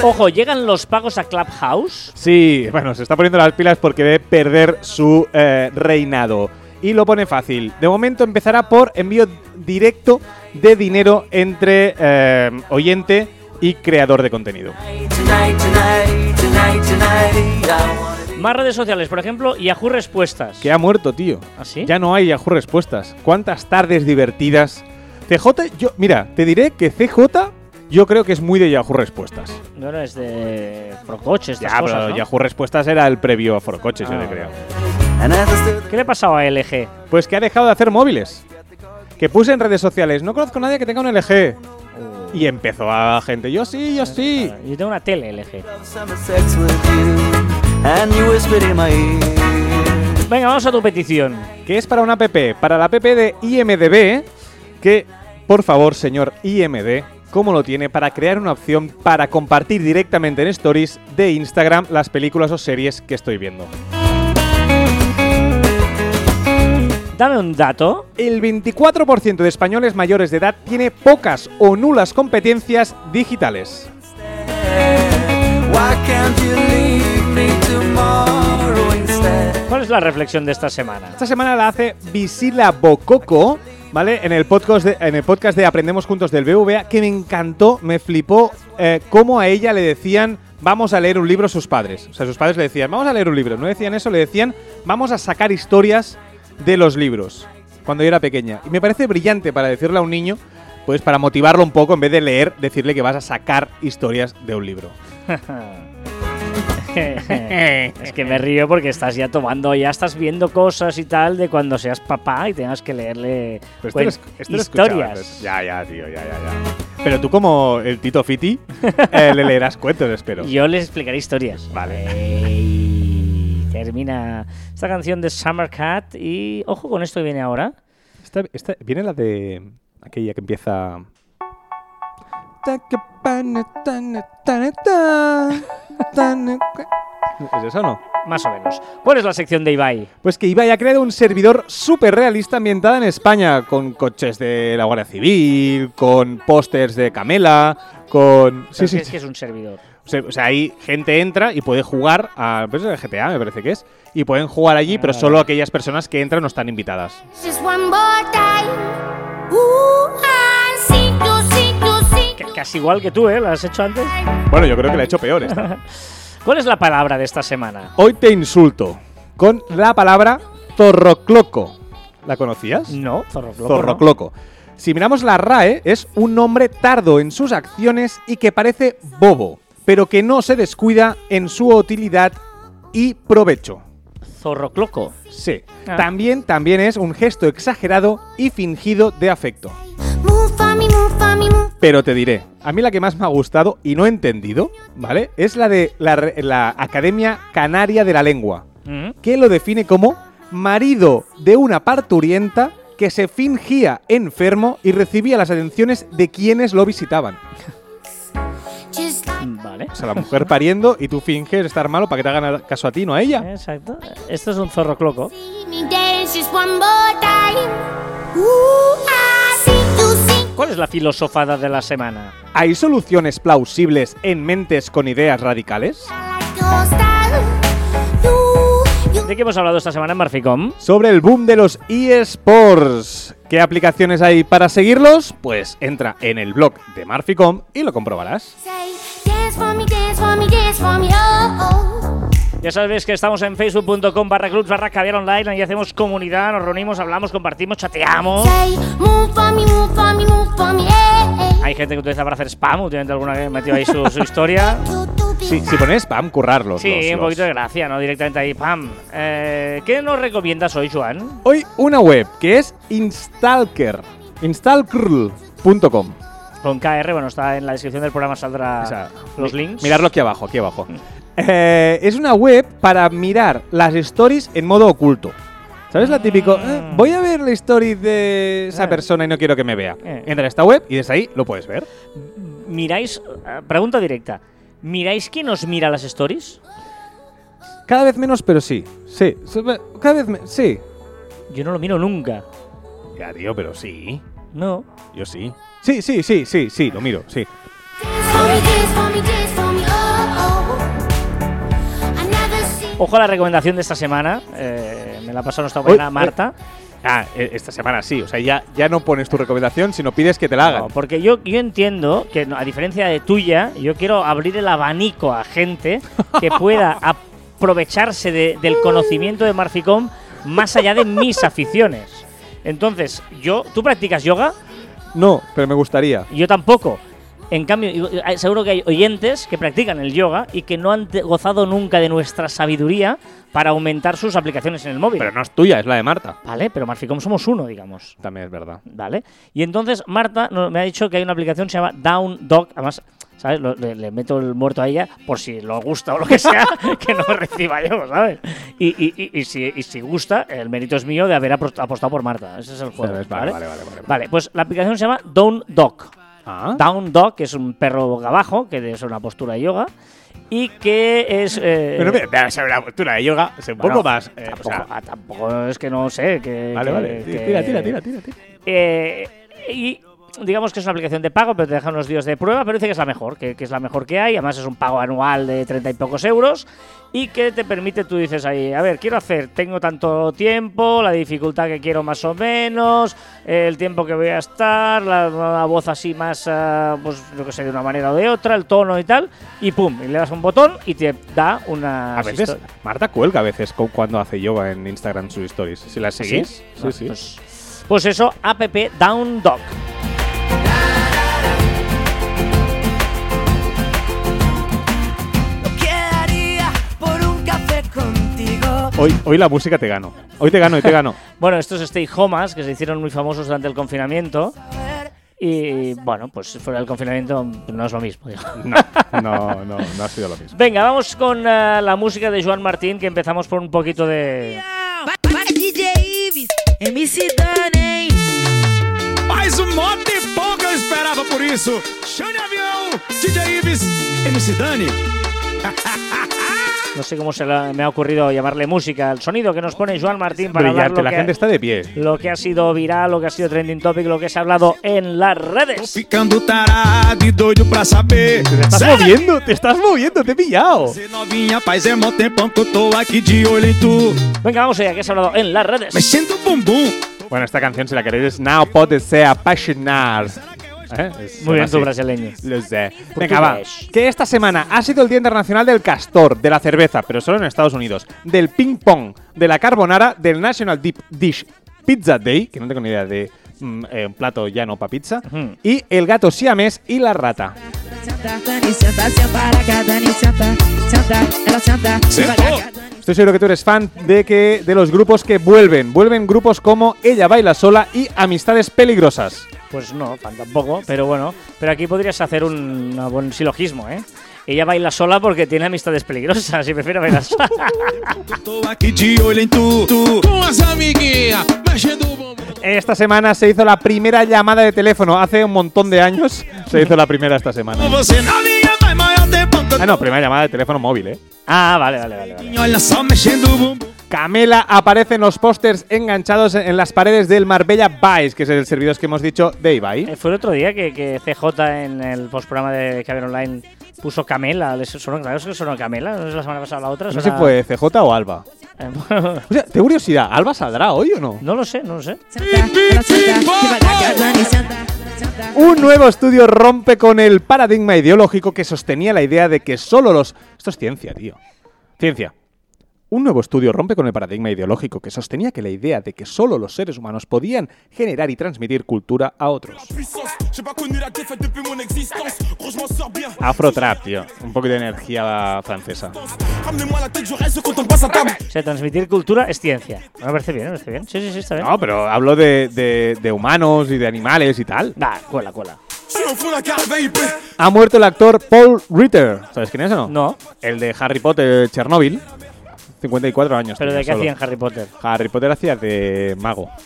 Ojo, llegan los pagos a Clubhouse. Sí, bueno, se está poniendo las pilas porque debe perder su eh, reinado. Y lo pone fácil. De momento empezará por envío directo de dinero entre eh, oyente y creador de contenido. Tonight, tonight, tonight, Más redes sociales, por ejemplo, Yahoo Respuestas. Que ha muerto, tío. ¿Ah, sí? Ya no hay Yahoo Respuestas. ¿Cuántas tardes divertidas? CJ, yo, mira, te diré que CJ yo creo que es muy de Yahoo Respuestas. No, no, es de Procoche, estas Ya, cosas, pero ¿no? Yahoo Respuestas era el previo a Forocoches, yo Ah, te creo. And as I stood ¿Qué le ha pasado a LG? Pues que ha dejado de hacer móviles. Que puse en redes sociales, no conozco a nadie que tenga un LG. Y empezó a gente, yo sí, yo sí. Yo tengo una tele LG. There, summer sex with you, and you whispered in my ear. Venga, vamos a tu petición. Que es para una app, para la app de IMDB, que, por favor, señor IMD, ¿cómo lo tiene para crear una opción para compartir directamente en stories de Instagram las películas o series que estoy viendo? Dame un dato. El 24% de españoles mayores de edad tiene pocas o nulas competencias digitales. ¿Cuál es la reflexión de esta semana? Esta semana la hace Visila Bococo, ¿vale? En el podcast de, en el podcast de Aprendemos Juntos del BVA, que me encantó, me flipó eh, cómo a ella le decían vamos a leer un libro sus padres. O sea, sus padres le decían, vamos a leer un libro. No decían eso, le decían, vamos a sacar historias de los libros. Cuando yo era pequeña. Y me parece brillante para decirle a un niño, pues para motivarlo un poco, en vez de leer, decirle que vas a sacar historias de un libro. es que me río porque estás ya tomando, ya estás viendo cosas y tal de cuando seas papá y tengas que leerle esto lo- historias. Ya, ya, tío, ya, ya, ya. Pero tú como el Tito Fiti, eh, le leerás cuentos, espero. Yo les explicaré historias. Vale. Ey, termina esta canción de Summer Cat y ojo con esto que viene ahora. Esta, esta- viene la de aquella que empieza... ¿Es eso o no? Más o menos. ¿Cuál es la sección de Ibai? Pues que Ibai ha creado un servidor súper realista ambientada en España, con coches de la Guardia Civil, con pósters de Camela, con... Sí, sí, es sí. que es un servidor. O sea, ahí gente entra y puede jugar a pues, el GTA, me parece que es, y pueden jugar allí, pero Ah. solo aquellas personas que entran no están invitadas. Just one more time. Ooh, I Casi igual que tú, ¿eh? ¿Lo has hecho antes? Bueno, yo creo que la he hecho peor esta. ¿Cuál es la palabra de esta semana? Hoy te insulto con la palabra zorrocloco. ¿La conocías? No, zorrocloco. Zorrocloco. Si miramos la RAE, es un hombre tardo en sus acciones y que parece bobo, pero que no se descuida en su utilidad y provecho. Zorrocloco. Sí. Ah. También, también es un gesto exagerado y fingido de afecto. Pero te diré, a mí la que más me ha gustado y no he entendido, ¿vale? Es la de la, Academia Canaria de la Lengua, Mm. que lo define como marido de una parturienta que se fingía enfermo y recibía las atenciones de quienes lo visitaban. Like Vale. O sea, la mujer pariendo y tú finges estar malo para que te hagan caso a ti, no a ella. Exacto. Esto es un zorrocloco. see ¿Cuál es la filosofada de la semana? ¿Hay soluciones plausibles en mentes con ideas radicales? ¿De qué hemos hablado esta semana en Marficom? Sobre el boom de los eSports. ¿Qué aplicaciones hay para seguirlos? Pues entra en el blog de Marficom y lo comprobarás. say, dance for me, dance for me, dance for me, oh, oh. Ya sabéis que estamos en facebook.com barra clubs barra caviar online. Ahí hacemos comunidad, nos reunimos, hablamos, compartimos, chateamos. Eh, eh. Hay gente que utiliza para hacer spam. Últimamente alguna que metió ahí su, su historia. Sí, si pones spam, currarlos. Sí, los- un los- poquito de gracia, ¿no? Directamente ahí, pam. Eh, ¿Qué nos recomiendas hoy, Joan? Hoy una web que es Instalker. Instalker.com. Con KR, bueno, está en la descripción del programa, saldrá O sea, los links. Mirarlo aquí abajo, aquí abajo. Eh, es una web para mirar las stories en modo oculto. ¿Sabes la típico? eh, voy a ver la story de esa persona y no quiero que me vea. Eh. Entra a esta web y desde ahí lo puedes ver. Miráis, eh, pregunta directa. ¿Miráis quién os mira las stories? Cada vez menos, pero sí. Sí. Cada vez menos. Sí. Yo no lo miro nunca. Ya, tío, pero sí. No. Yo sí. Sí, sí, sí, sí, sí, lo miro, sí. Ojo a la recomendación de esta semana. eh, me la pasó nuestra uy. Marta. Ah, e- esta semana sí. O sea, ya, ya no pones tu recomendación, sino pides que te la hagan. No, porque yo, yo entiendo que, a diferencia de tuya, yo quiero abrir el abanico a gente que pueda aprovecharse de- del conocimiento de Marficom más allá de mis aficiones. Entonces, yo, ¿tú practicas yoga? No, pero me gustaría. Yo tampoco. En cambio, seguro que hay oyentes que practican el yoga y que no han gozado nunca de nuestra sabiduría para aumentar sus aplicaciones en el móvil. Pero no es tuya, es la de Marta. Vale, pero Marficom somos uno, digamos. También es verdad. ¿Vale? Y entonces Marta me ha dicho que hay una aplicación que se llama Down Dog. Además, ¿sabes? Le, le meto el muerto a ella por si lo gusta o lo que sea, que no reciba yo, ¿sabes? Y, y- y- y si, y si gusta, el mérito es mío de haber apostado por Marta. Ese es el juego. Vale, ¿vale? vale, vale, vale. Vale, pues la aplicación se llama Down Dog. Ah. Down Dog, que es un perro boca abajo, que es una postura de yoga. Y que es. eh, Pero mira, mira, sobre la postura de yoga es un bueno, poco más. eh, o tampoco, sea, ah, tampoco es que no sé. Que, vale, que- vale. que- Tira, tira, tira, tira. tira. eh, y digamos que es una aplicación de pago, pero te deja unos días de prueba, pero dice que es la mejor, que, que es la mejor que hay. Además es un pago anual de 30 y pocos euros y que te permite, tú dices ahí, a ver, quiero hacer, tengo tanto tiempo, la dificultad que quiero más o menos, el tiempo que voy a estar, la, la voz así más, ah, pues lo que sé, de una manera o de otra, el tono y tal, y pum, y le das un botón y te da una... A veces, Marta cuelga a veces cu- cuando hace yoga en Instagram sus stories. Si las seguís, sí, sí. Pues, pues eso, app Down Dog. Hoy, hoy la música te gano. Hoy te gano y te gano. Bueno, estos Stay Homas que se hicieron muy famosos durante el confinamiento. Y bueno, pues fuera del confinamiento no es lo mismo. digo. No, no, no, no ha sido lo mismo. Venga, vamos con eh, la música de Joan Martín, que empezamos por un poquito de... Mais um tempão que eu esperava por isso. Chame avião, DJ Ives, MC Dani. No sé cómo se la- me ha ocurrido llamarle música, el sonido que nos pone Joan Martín para hablar Brillante, lo la que, gente está de pie. lo que ha sido viral, lo que ha sido trending topic, lo que se ha hablado en las redes. ficando tarado doido pra saber. Te estás moviendo, te estás moviendo, te he pillado. em. Venga, vamos allá, que se ha hablado en las redes. Mexendo o bumbum. Bueno, esta canción, si la queréis, es Now Pode Ser Apasionar. ¿Eh? Es- Muy bien suena tu así. brasileño. Lo sé. Venga, va. Que esta semana ha sido el Día Internacional del Castor, de la cerveza, pero solo en Estados Unidos, del ping pong, de la carbonara, del National Deep Dish Pizza Day, que no tengo ni idea de mm, eh, un plato llano para pizza, y el gato siamés y la rata. Estoy seguro que tú eres fan de que de los grupos que vuelven. Vuelven grupos como Ella baila sola y Amistades peligrosas. Pues no, tampoco, pero bueno. Pero aquí podrías hacer un, un buen silogismo, ¿eh? Ella baila sola porque tiene amistades peligrosas y prefiere bailar sola. Esta semana se hizo la primera llamada de teléfono. Hace un montón de años se hizo la primera esta semana. Ah, no, primera llamada de teléfono móvil, ¿eh? ah, vale, vale, vale. vale. Camela aparece en los pósters enganchados en las paredes del Marbella Vice, que es el servidor que hemos dicho de Ibai. Eh, fue el otro día que, que CJ en el postprograma de Caber Online puso Camela. ¿Les sonó, claro, que sonó Camela? ¿No es la semana pasada la otra? No sé si fue CJ o Alba. Eh, O sea, tengo curiosidad, ¿Alba saldrá hoy o no? no lo sé, no lo sé. Un nuevo estudio rompe con el paradigma ideológico que sostenía la idea de que solo los... Esto es ciencia, tío. Ciencia. Un nuevo estudio rompe con el paradigma ideológico que sostenía que la idea de que solo los seres humanos podían generar y transmitir cultura a otros. Afrotrap, tío. Un poquito de energía francesa. O sea, transmitir cultura es ciencia. Me parece bien, me parece bien. Sí, sí, sí, está bien. No, pero hablo de, de- de humanos y de animales y tal. Nah, cuela, cuela. Ha muerto el actor Paul Ritter. ¿Sabes quién es o no? No, El de Harry Potter Chernobyl. 54 años. pero ¿de qué solo. hacían Harry Potter? Harry Potter hacía de mago.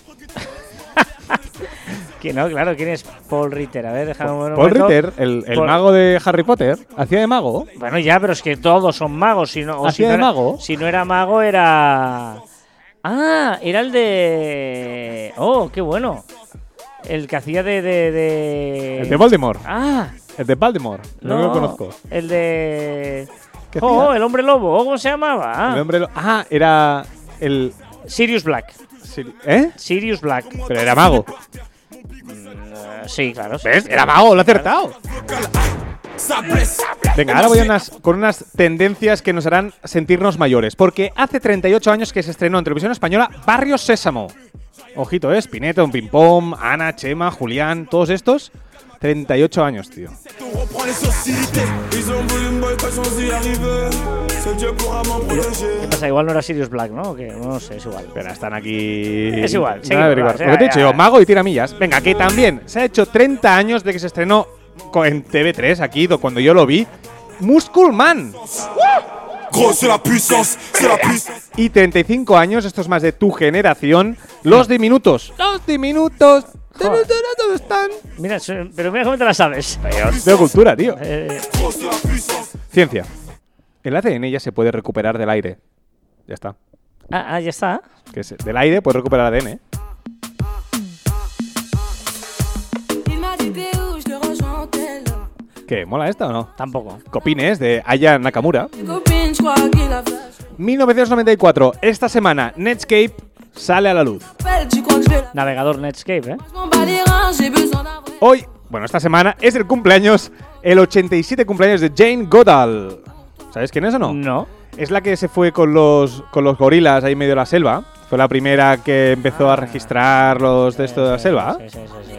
¿Quién no? Claro, ¿quién es Paul Ritter? A ver, déjame un Paul momento. Ritter, el, el Paul- mago de Harry Potter, hacía de mago. Bueno, ya, pero es que todos son magos. Si no, o si ¿Hacía no de era- mago? Si no era mago, era. Ah, era el de. Oh, qué bueno. El que hacía de. de, de- El de Voldemort. Ah, El de Baltimore. No, lo conozco. El de. ¿Qué Oh, hacía? el hombre lobo. ¿Cómo se llamaba? Ah, El hombre lo- ah, era el. Sirius Black. ¿Eh? Sirius Black. Pero era mago. Eh, sí, claro. sí. ¿Ves? Era mago, lo he acertado. Venga, ahora voy a unas- con unas tendencias que nos harán sentirnos mayores. Porque hace 38 años que se estrenó en televisión española Barrio Sésamo. Ojito, ¿eh? Spinetta, un ping-pong, Ana, Chema, Julián, todos estos. 38 años, tío. ¿Qué pasa? Igual no era Sirius Black, ¿no? ¿O qué? No sé, es igual. Pero están aquí. Es igual, sí, Lo que te he dicho yo, mago y tiramillas. Venga, que también se ha hecho 30 años de que se estrenó en TV3, aquí, do- cuando yo lo vi. Musculman. Y 35 años, esto es más de tu generación, los diminutos. Los diminutos. Joder. ¿Dónde están? Mira, pero mira cómo te la sabes. De cultura, tío. Eh, Ciencia. El ADN ya se puede recuperar del aire. Ya está. ah, ah, ya está. Que es- del aire puedes recuperar ADN. Dit ¿Qué? ¿Mola esta o no? Tampoco. Copines de Aya Nakamura. 1994. Esta semana Netscape sale a la luz. Navegador Netscape, ¿eh? Hoy, bueno, esta semana es el cumpleaños, el 87 cumpleaños de Jane Goodall. ¿Sabes quién es o no? No. Es la que se fue con los, con los gorilas ahí medio de la selva. Fue la primera que empezó a registrar los de esto de la selva. Sí, sí, sí, sí.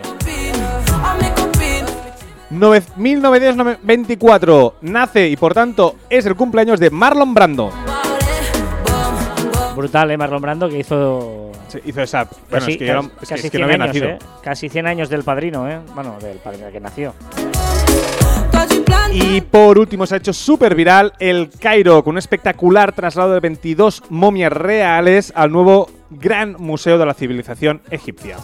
Nove- 1924 nace y por tanto es el cumpleaños de Marlon Brando. Brutal, ¿eh? Marlon Brando que hizo. Hizo esa. Bueno, casi, es que, yo no- casi- es que- casi es que no 100 había años, nacido. ¿eh? Casi 100 años del padrino, ¿eh? Bueno, del padrino que nació. Y por último se ha hecho súper viral el Cairo con un espectacular traslado de 22 momias reales al nuevo Gran Museo de la Civilización Egipcia.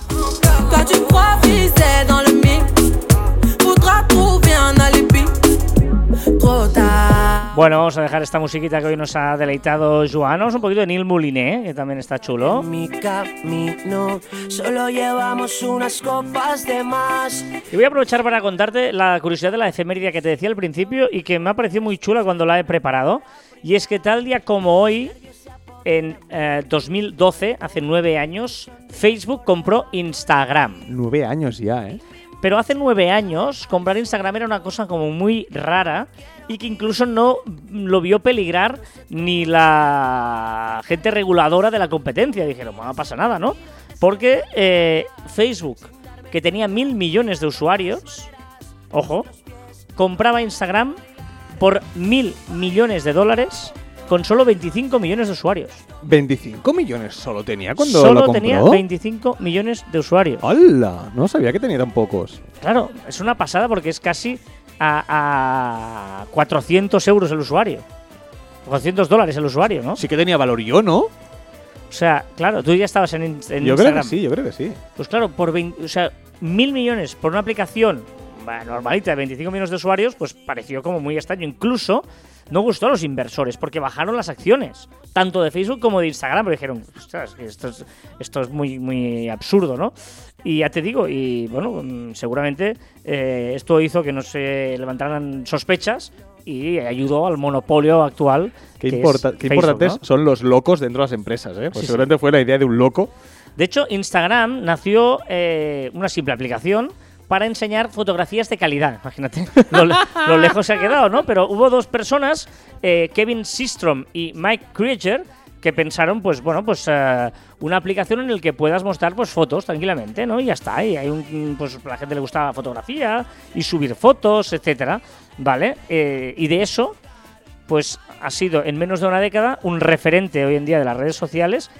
Bueno, vamos a dejar esta musiquita que hoy nos ha deleitado Joanos, un poquito de Neil Mouliné, que también está chulo. Mi camino, solo llevamos unas copas de más. Y voy a aprovechar para contarte la curiosidad de la efeméride que te decía al principio y que me ha parecido muy chula cuando la he preparado. Y es que tal día como hoy, en eh, 2012, hace nueve años, Facebook compró Instagram. Nueve años ya, ¿eh? Pero hace nueve años, comprar Instagram era una cosa como muy rara y que incluso no lo vio peligrar ni la gente reguladora de la competencia. Dijeron, no pasa nada, ¿no? Porque eh, Facebook, que tenía mil millones de usuarios, ojo, compraba Instagram por mil millones de dólares con solo 25 millones de usuarios. 25 millones solo tenía cuando Solo lo compró. tenía 25 millones de usuarios. ¡Hala! No sabía que tenía tan pocos. Claro, es una pasada porque es casi a, a 400 euros el usuario. 400 dólares el usuario, ¿no? Sí que tenía valor yo, ¿no? O sea, claro, tú ya estabas en, en yo creo Instagram. que sí, yo creo que sí. Pues claro, por 20 o sea, mil millones por una aplicación bah, normalita de 25 millones de usuarios, pues pareció como muy extraño. Incluso no gustó a los inversores porque bajaron las acciones, tanto de Facebook como de Instagram, porque dijeron, esto es, esto es muy, muy absurdo, ¿no? Y ya te digo, y bueno, mm, seguramente eh, esto hizo que no se levantaran sospechas y ayudó al monopolio actual. Qué, importa- qué importantes ¿no? son los locos dentro de las empresas, ¿eh? Pues Sí, sí. seguramente fue la idea de un loco. De hecho, Instagram nació eh, una simple aplicación para enseñar fotografías de calidad. Imagínate lo, le- lo lejos se ha quedado, ¿no? Pero hubo dos personas, eh, Kevin Systrom y Mike Krieger, que pensaron, pues bueno, pues eh, una aplicación en la que puedas mostrar pues fotos tranquilamente, ¿no? Y ya está. Y hay un, pues la gente le gusta la fotografía y subir fotos, etcétera, ¿vale? Eh, y de eso pues ha sido en menos de una década un referente hoy en día de las redes sociales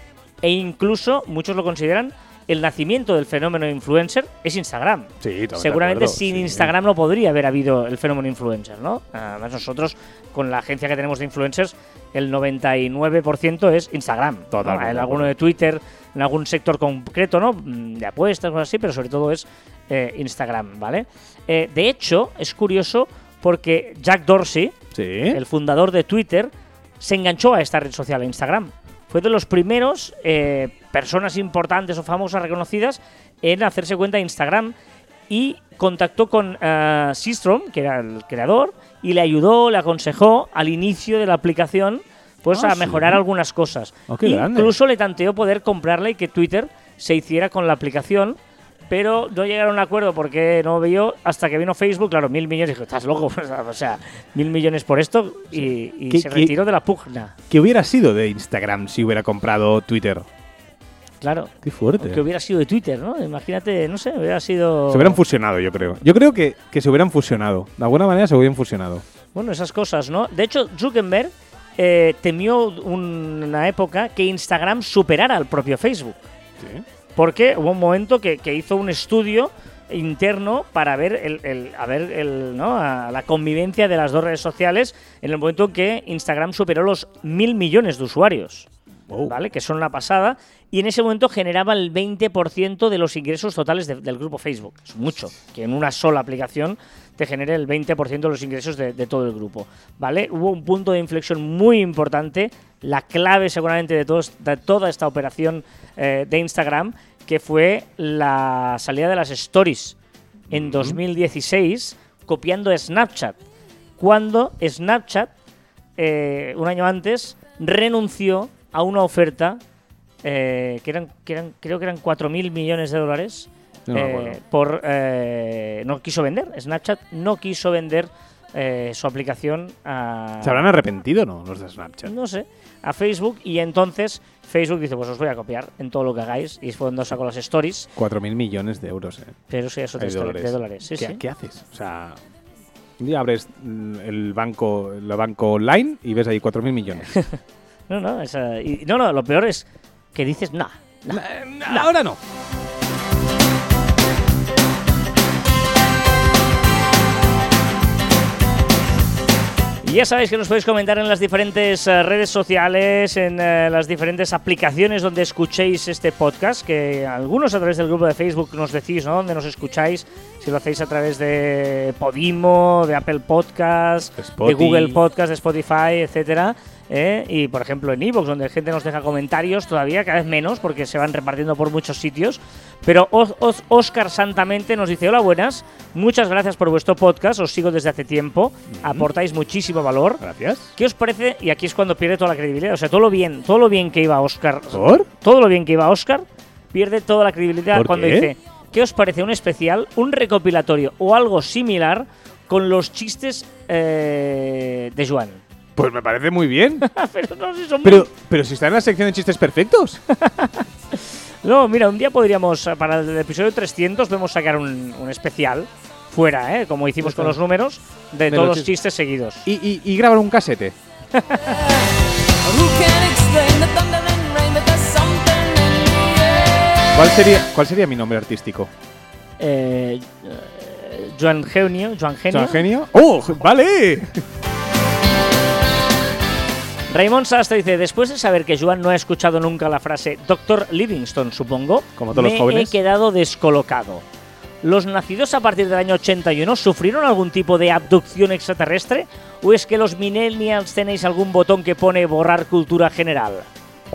e incluso muchos lo consideran el nacimiento del fenómeno influencer es Instagram. Sí, Seguramente sin sí. Instagram no podría haber habido el fenómeno influencer, ¿no? Además nosotros con la agencia que tenemos de influencers el 99% es Instagram. ¿no? Totalmente En de alguno de Twitter, en algún sector concreto, ¿no? De apuestas, cosas así, pero sobre todo es eh, Instagram, ¿vale? Eh, de hecho, es curioso porque Jack Dorsey, Sí. el fundador de Twitter, se enganchó a esta red social, a Instagram. Fue de los primeros eh, personas importantes o famosas reconocidas en hacerse cuenta de Instagram y contactó con eh, Systrom, que era el creador, y le ayudó, le aconsejó al inicio de la aplicación pues Ah, a sí. mejorar algunas cosas. Oh, grande. Incluso le tanteó poder comprarla y que Twitter se hiciera con la aplicación, pero no llegaron a un acuerdo porque no vio hasta que vino Facebook, claro, mil millones, dijo, estás loco, o sea, mil millones por esto y, y ¿Qué- se retiró de la pugna. ¿Qué hubiera sido de Instagram si hubiera comprado Twitter? Claro. Qué fuerte. Que hubiera sido de Twitter, ¿no? Imagínate, no sé, hubiera sido... Se hubieran fusionado, yo creo. Yo creo que, que se hubieran fusionado. De alguna manera se hubieran fusionado. Bueno, esas cosas, ¿no? De hecho, Zuckerberg eh, temió un- una época que Instagram superara al propio Facebook. Porque hubo un momento que, que hizo un estudio interno para ver el, el- a ver el, ¿no? a la convivencia de las dos redes sociales en el momento en que Instagram superó los mil millones de usuarios. ¿Vale? Que son una pasada. Y en ese momento generaba el 20% de los ingresos totales de- del grupo Facebook. Es mucho. Que en una sola aplicación te genere el 20% de los ingresos de, de todo el grupo. ¿Vale? Hubo un punto de inflexión muy importante. La clave seguramente de, todos- de toda esta operación eh, de Instagram, que fue la salida de las stories en 2016 copiando Snapchat. Cuando Snapchat, eh, un año antes, renunció a una oferta eh, que, eran, que eran, creo que eran 4.000 millones de dólares. No eh, acuerdo. por eh, no quiso vender. Snapchat no quiso vender eh, su aplicación a. ¿Se habrán arrepentido no los de Snapchat? No sé, a Facebook y entonces Facebook dice, pues os voy a copiar en todo lo que hagáis y es cuando saco las stories, 4.000 millones de euros, ¿eh? pero eso ya es otra dólares. de dólares. Sí, ¿Qué, sí. qué haces? O sea, un día abres mm, el banco, el banco online y ves ahí 4.000 millones. No, no, esa- y- no, no, lo peor es que dices, nah, Ahora no. Ya sabéis que nos podéis comentar en las diferentes eh, redes sociales, en eh, las diferentes aplicaciones donde escuchéis este podcast, que algunos a través del grupo de Facebook nos decís, ¿no? Donde nos escucháis, si lo hacéis a través de Podimo, de Apple Podcast, de. Google Podcast, de Spotify, etcétera. ¿Eh? Y por ejemplo en Evox, donde la gente nos deja comentarios todavía, cada vez menos, porque se van repartiendo por muchos sitios. Pero Os- Os- Oscar Santamente nos dice: Hola, buenas, muchas gracias por vuestro podcast, os sigo desde hace tiempo, aportáis muchísimo valor. Gracias. ¿Qué os parece? Y aquí es cuando pierde toda la credibilidad. O sea, todo lo bien, todo lo bien que iba Oscar, ¿Por? todo lo bien que iba Oscar, pierde toda la credibilidad ¿Por cuando qué? dice: ¿Qué os parece un especial, un recopilatorio o algo similar con los chistes eh, de Joan? Pues me parece muy bien. pero no sé, son pero, muy- pero si está en la sección de chistes perfectos. No, mira, un día podríamos, eh, para el episodio 300, podemos sacar un, un especial fuera, ¿eh? Como hicimos con los números, de, De todos los los chistes seguidos. Y, y, y grabar un casete. ¿Cuál sería, ¿Cuál sería mi nombre artístico? Eh, eh, Joan Genio, Joan Genio. ¿Son genio? ¡Oh! ¡Vale! Raymond Sastre dice, después de saber que Joan no ha escuchado nunca la frase Doctor Livingston, supongo, Como todos los me jóvenes. he quedado descolocado. ¿Los nacidos a partir del año 81 sufrieron algún tipo de abducción extraterrestre? ¿O es que los millennials tenéis algún botón que pone borrar cultura general?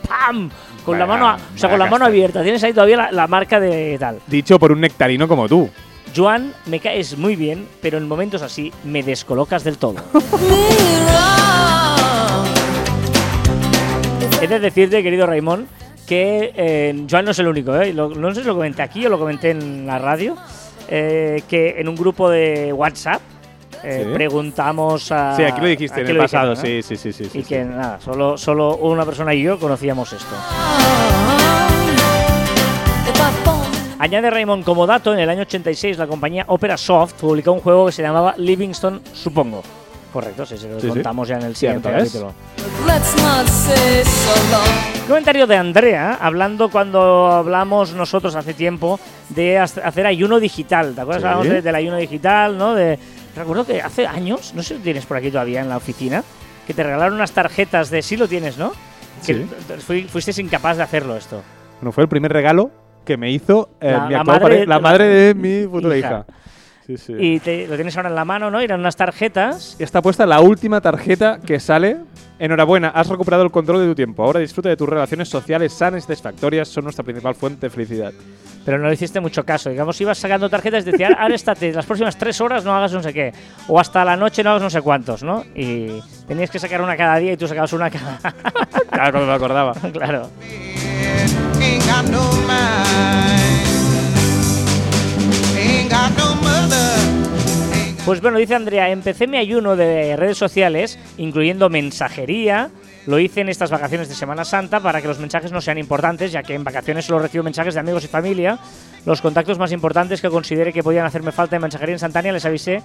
¡Pam! Con la Vaya- mano, a- o sea, con la mano casta. abierta. Tienes ahí todavía la, la marca de tal. Dicho por un nectarino como tú. Joan, me caes muy bien, pero en momentos así me descolocas del todo. He de decirte, querido Raymond, que eh, Joan no es el único, ¿eh? Lo- no sé si lo comenté aquí o lo comenté en la radio, eh, que en un grupo de WhatsApp eh, Sí. preguntamos a... Sí, aquí lo dijiste en aquí el lo pasado. dijeron, ¿no? Sí, sí, sí, sí. Y sí. que nada, solo, solo una persona y yo conocíamos esto. Añade Raymond como dato, en el año 86 la compañía Opera Soft publicó un juego que se llamaba Livingston, supongo. Correcto, sí, sí, lo Sí, sí. contamos ya en el siguiente capítulo. Let's not say so. Comentario de Andrea, hablando cuando hablamos nosotros hace tiempo de hac- hacer ayuno digital. ¿Te acuerdas? Sí. Hablamos de- del ayuno digital, ¿no? De, recuerdo que hace años, no sé si lo tienes por aquí todavía en la oficina, que te regalaron unas tarjetas de. Sí lo tienes, ¿no? Que Sí. fui- fuiste incapaz de hacerlo esto. Bueno, fue el primer regalo que me hizo eh, La- mi la madre- pare- la la- madre de mi futura hija. hija. Sí, sí. Y te- lo tienes ahora en la mano, ¿no? Eran unas tarjetas. Y está puesta la última tarjeta que sale. Enhorabuena, has recuperado el control de tu tiempo. Ahora disfruta de tus relaciones sociales sanas y satisfactorias. Son nuestra principal fuente de felicidad. Pero no le hiciste mucho caso. Digamos, ibas sacando tarjetas y decías, ahora estate, las próximas tres horas no hagas no sé qué. O hasta la noche no hagas no sé cuántos, ¿no? Y tenías que sacar una cada día y tú sacabas una cada. Claro, cuando me acordaba. claro. Pues bueno, dice Andrea, empecé mi ayuno de redes sociales, incluyendo mensajería. Lo hice en estas vacaciones de Semana Santa para que los mensajes no sean importantes, ya que en vacaciones solo recibo mensajes de amigos y familia. Los contactos más importantes que considere que podían hacerme falta en mensajería instantánea les avisé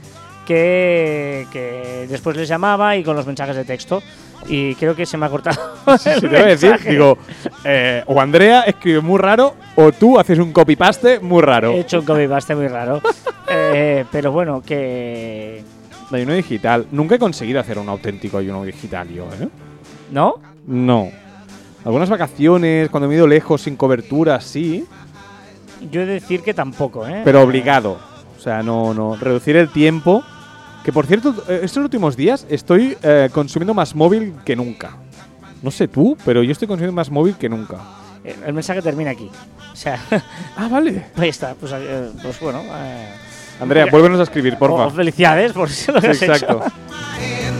que, que después les llamaba y con los mensajes de texto. Y creo que se me ha cortado. Sí, el te voy a decir, digo, eh, o Andrea escribe muy raro, o tú haces un copy-paste muy raro. He hecho un copy-paste muy raro. Eh, pero bueno, que. Ayuno digital. Nunca he conseguido hacer un auténtico ayuno digital yo, ¿eh? ¿No? No. Algunas vacaciones, cuando me he ido lejos, sin cobertura, sí, Yo he de decir que tampoco, ¿eh? pero obligado. O sea, no, no. Reducir el tiempo. Que por cierto, eh, estos últimos días estoy eh, consumiendo más móvil que nunca. No sé tú, pero yo estoy consumiendo más móvil que nunca. Eh, El mensaje termina aquí. O sea, Ah, vale. ahí está. Pues, eh, pues bueno. eh, Andrea, vuélvenos a escribir, oh, porfa. felicidades por eso lo que has Exacto. hecho.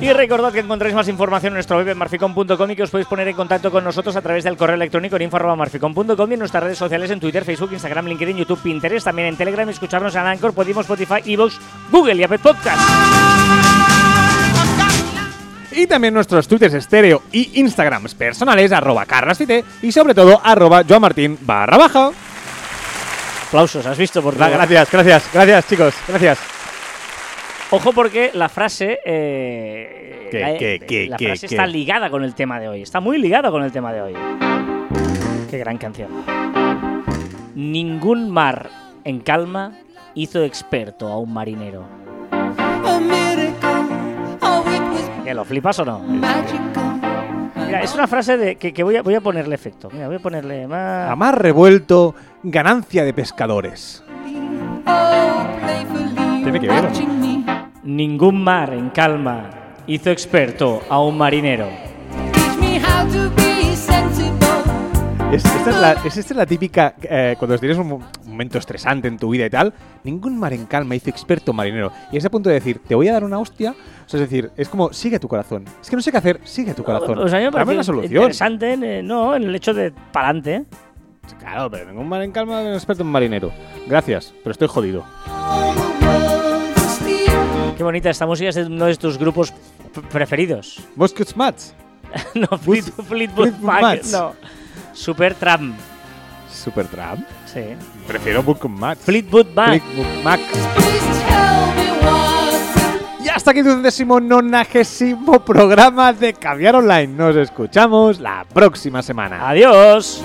Y recordad que encontráis más información en nuestro web en marficom.com y que os podéis poner en contacto con nosotros a través del correo electrónico en info.marficom.com y en nuestras redes sociales en Twitter, Facebook, Instagram, LinkedIn, YouTube, Pinterest, también en Telegram y escucharnos en Anchor, Podimo, Spotify, Evox, Google y Apple Podcast. Y también nuestros twitters estéreo y instagrams personales, arroba carlasfite y sobre todo arroba joamartin barra baja. Aplausos, ¿has visto? Por Gra- Gracias, gracias, gracias chicos, gracias. Ojo porque la frase, eh, ¿Qué, la, qué, qué, la qué, frase qué? está ligada con el tema de hoy. Está muy ligada con el tema de hoy. Qué gran canción. Ningún mar en calma hizo experto a un marinero. ¿Que lo flipas o no? Mira, es una frase de, que, que voy, a, voy a ponerle efecto. Mira, voy a ponerle más. A mar revuelto, ganancia de pescadores. Oh, Tiene que ver, Ningún mar en calma hizo experto a un marinero. Es, esta, es la, es esta la típica, eh, cuando tienes un mo- momento estresante en tu vida y tal, ningún mar en calma hizo experto marinero. Y a ese punto de decir, te voy a dar una hostia, o sea, es decir, es como, sigue tu corazón. Es que no sé qué hacer, sigue tu corazón. Pues a mí me Dame una solución. interesante, eh, no, en el hecho de pa'lante. Claro, pero ningún mar en calma es experto en marinero. Gracias, pero estoy jodido. Qué bonita, esta música es de uno de tus grupos preferidos. Bosques Mats. no, Fleet, Fleetwood Fleetwood Mac, no. Super Tram, Supertramp. sí. Prefiero Bosques Mats. Fleetwood Mac. Fleetwood Mac. Y hasta aquí tu décimo nonagésimo programa de Caviar Online. Nos escuchamos la próxima semana. Adiós.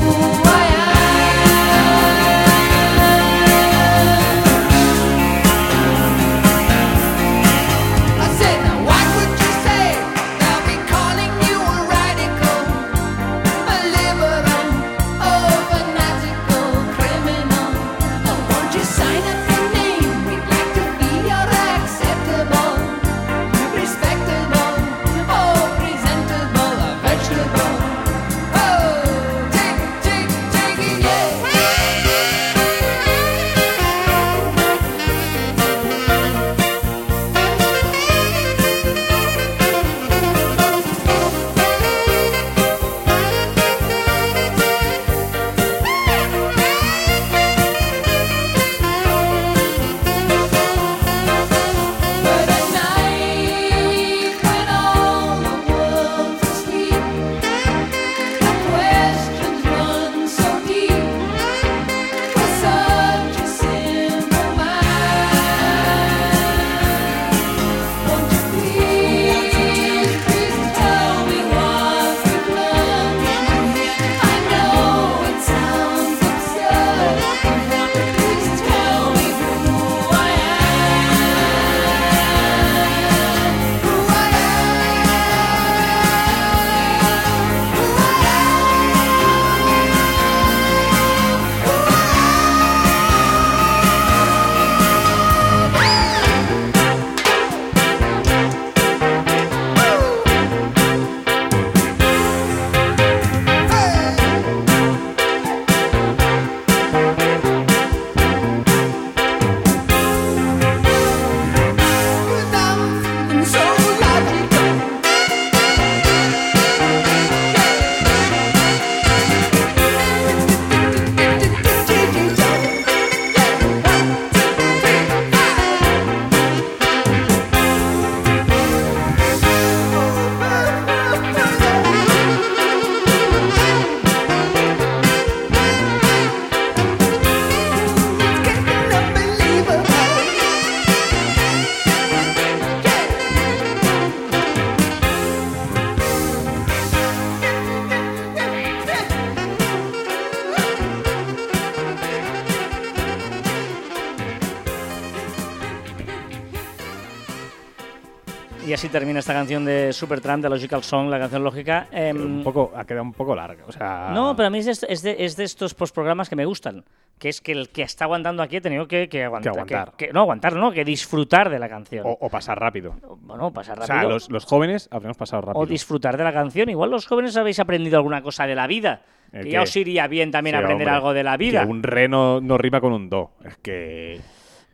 Termina esta canción de Supertramp, de Logical Song, la canción lógica. Em, Un poco, ha quedado un poco larga. O sea, No, pero a mí es de, es de- es de estos postprogramas que me gustan. Que es que el que está aguantando aquí ha tenido que, que aguantar. aguantar. que- no, aguantar, no, que disfrutar de la canción. O, o pasar rápido. bueno, pasar O rápido. sea, los, los jóvenes habremos pasado rápido. o disfrutar de la canción. Igual los jóvenes habéis aprendido alguna cosa de la vida. ¿El Que ya os iría bien también Sí, aprender hombre, algo de la vida. Que un re no, no rima con un do. Es que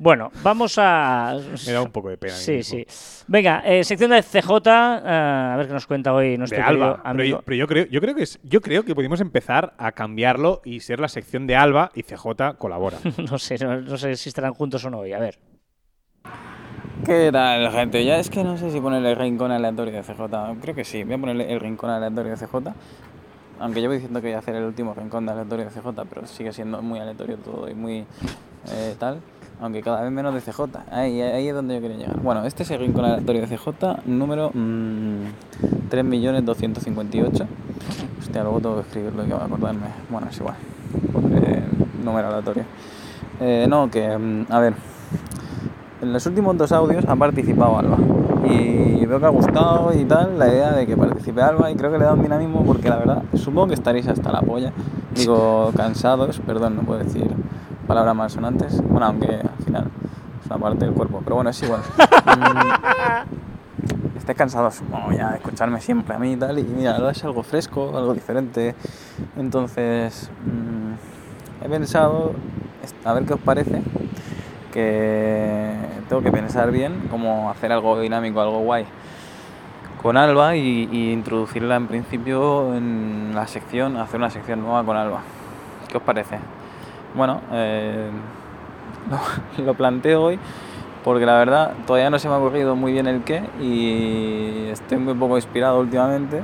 Bueno, vamos a. me da un poco de pena. Sí, mismo. sí. Venga, eh, sección de CJ, eh, a ver qué nos cuenta hoy nuestro De Alba. Pero, amigo. yo, pero yo creo, yo creo que es, yo creo que podemos empezar a cambiarlo y ser la sección de Alba y CJ colabora. no sé, no, no sé si estarán juntos o no hoy. A ver. ¿Qué tal, gente? Ya es que no sé si ponerle el rincón aleatorio de CJ. Creo que sí, voy a ponerle el rincón aleatorio de CJ. Aunque llevo diciendo que voy a hacer el último rincón de aleatorio de CJ, pero sigue siendo muy aleatorio todo y muy eh, tal. Aunque cada vez menos de CJ. Ahí, ahí es donde yo quería llegar. Bueno, este es el rincón aleatorio de CJ, número mm, 3.258. Hostia, luego tengo que escribirlo que va a acordarme. Bueno, es igual. Eh, número aleatorio. Eh, no, que, mm, a ver, en los últimos dos audios ha participado Alba. Y veo que ha gustado y tal la idea de que participe Alba y creo que le da un dinamismo porque la verdad, supongo que estaréis hasta la polla. Digo, cansados, perdón, no puedo decir palabras más sonantes. Bueno, aunque al final es una parte del cuerpo, pero bueno, es igual. Estáis cansados, supongo, ya de escucharme siempre a mí y tal. Y mira, ahora es algo fresco, algo diferente. Entonces, mm, he pensado, a ver qué os parece, que tengo que pensar bien cómo hacer algo dinámico, algo guay con Alba y, introducirla en principio en la sección, hacer una sección nueva con Alba. ¿Qué os parece? Bueno, eh, lo, lo planteo hoy porque la verdad todavía no se me ha ocurrido muy bien el qué y estoy muy poco inspirado últimamente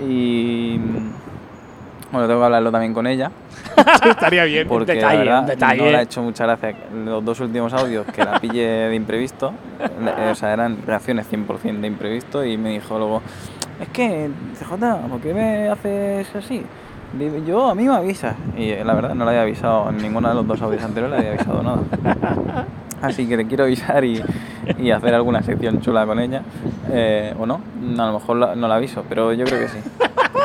y bueno, tengo que hablarlo también con ella Estaría bien. porque detalle, la verdad detalle. no le ha hecho mucha gracia los dos últimos audios que la pille de imprevisto. O sea, eran reacciones 100% de imprevisto y me dijo luego, es que, CJ, ¿por qué me haces así? Yo, a mí me avisas. Y eh, la verdad no le había avisado en ninguno de los dos audios anteriores, le había avisado nada. Así que le quiero avisar y, y hacer alguna sección chula con ella. eh, o no, a lo mejor la- no la aviso, pero yo creo que sí.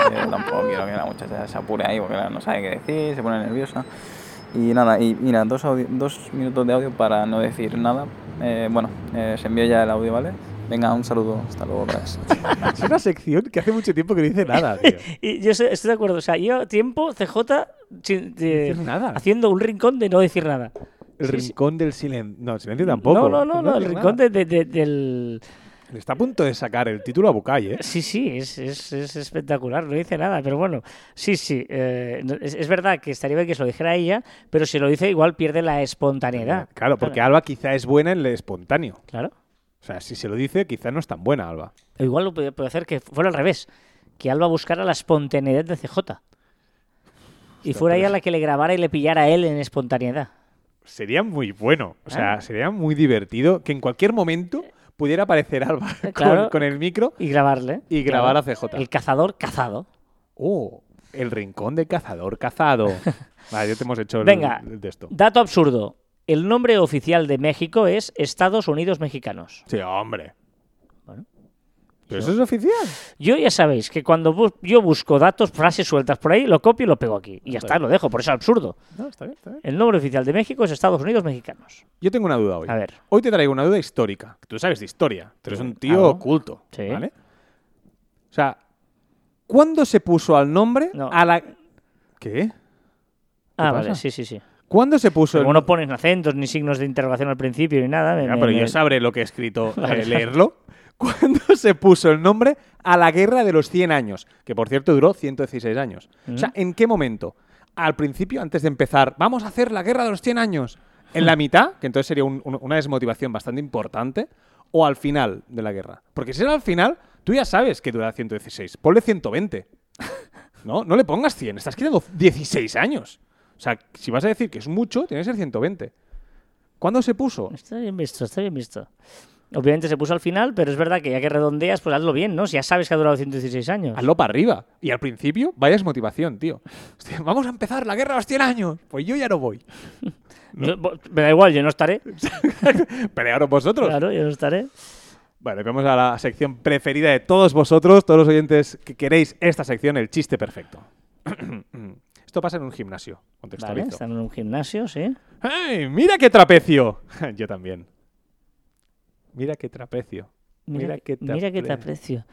Porque tampoco quiero que la muchacha se apure ahí porque no sabe qué decir, se pone nerviosa. Y nada, y mira, dos, audio- dos minutos de audio para no decir nada. Eh, bueno, eh, se envió ya el audio, ¿vale? Venga, un saludo, hasta luego. Es una sección que hace mucho tiempo que no dice nada, tío. Y yo estoy de acuerdo. O sea, yo tiempo CJ sin- de- decir nada. haciendo un rincón de no decir nada. El Sí, sí. rincón del silencio. No, silencio tampoco. No, no, no, no, el rincón nada. de- de- de- del. Está a punto de sacar el título a Bucay, ¿eh? Sí, sí, es, es, es espectacular, no dice nada, pero bueno, sí, sí, eh, es, es verdad que estaría bien que se lo dijera ella, pero si lo dice igual pierde la espontaneidad. Claro, porque Alba quizá es buena en el espontáneo. Claro. O sea, si se lo dice, quizá no es tan buena Alba. O igual lo puede, puede hacer que fuera al revés, que Alba buscara la espontaneidad de CJ. Y fuera ella la que le grabara y le pillara a él en espontaneidad. Sería muy bueno. O sea, Ah. sería muy divertido que en cualquier momento pudiera aparecer Alba con, el micro Y grabarle. y grabar claro. a CJ. El cazador cazado. Oh, el rincón de cazador cazado. vale, ya te hemos hecho el, Venga, el de esto. dato absurdo. El nombre oficial de México es Estados Unidos Mexicanos. Sí, hombre. Pero eso es oficial. Yo ya sabéis que cuando bu- yo busco datos, frases sueltas por ahí, lo copio y lo pego aquí. Y ya está, lo dejo, por eso es absurdo. No, está bien, está bien. El nombre oficial de México es Estados Unidos Mexicanos. Yo tengo una duda hoy. A ver. Hoy te traigo una duda histórica. Tú sabes de historia. Tú eres un tío oculto. Sí. ¿Vale? O sea, ¿cuándo se puso al nombre No. a la. ¿Qué? Ah, vale, sí, sí, sí. ¿Cuándo se puso el Como no pones acentos ni signos de interrogación al principio ni nada. me- me- pero me- yo sabré lo que he escrito, Vale, eh, leerlo. ¿Cuándo se puso el nombre a la guerra de los 100 años? Que por cierto duró 116 años. O sea, ¿en qué momento? Al principio, antes de empezar, vamos a hacer la guerra de los 100 años. ¿En la mitad? Que entonces sería un- un- una desmotivación bastante importante. ¿O al final de la guerra? Porque si era al final, tú ya sabes que dura 116. Ponle 120. No, no le pongas 100. Estás quitando 16 años. O sea, si vas a decir que es mucho, tiene que ser 120. ¿Cuándo se puso? Está bien visto, está bien visto. Obviamente se puso al final, pero es verdad que ya que redondeas, pues hazlo bien, ¿no? Si ya sabes que ha durado 116 años. Hazlo para arriba. Y al principio, vaya es motivación, tío. Vamos a empezar la guerra a los 100 años. Pues yo ya no voy. Me da igual, yo no estaré. Pelearos vosotros. Claro, yo no estaré. Vale, vamos a la sección preferida de todos vosotros, todos los oyentes que queréis esta sección, el chiste perfecto. Esto pasa en un gimnasio. Vale, están en un gimnasio, sí. ¡Hey! ¡Mira qué trapecio! Yo también. Mira qué trapecio. Mira, mira trapecio. Mira qué trapecio.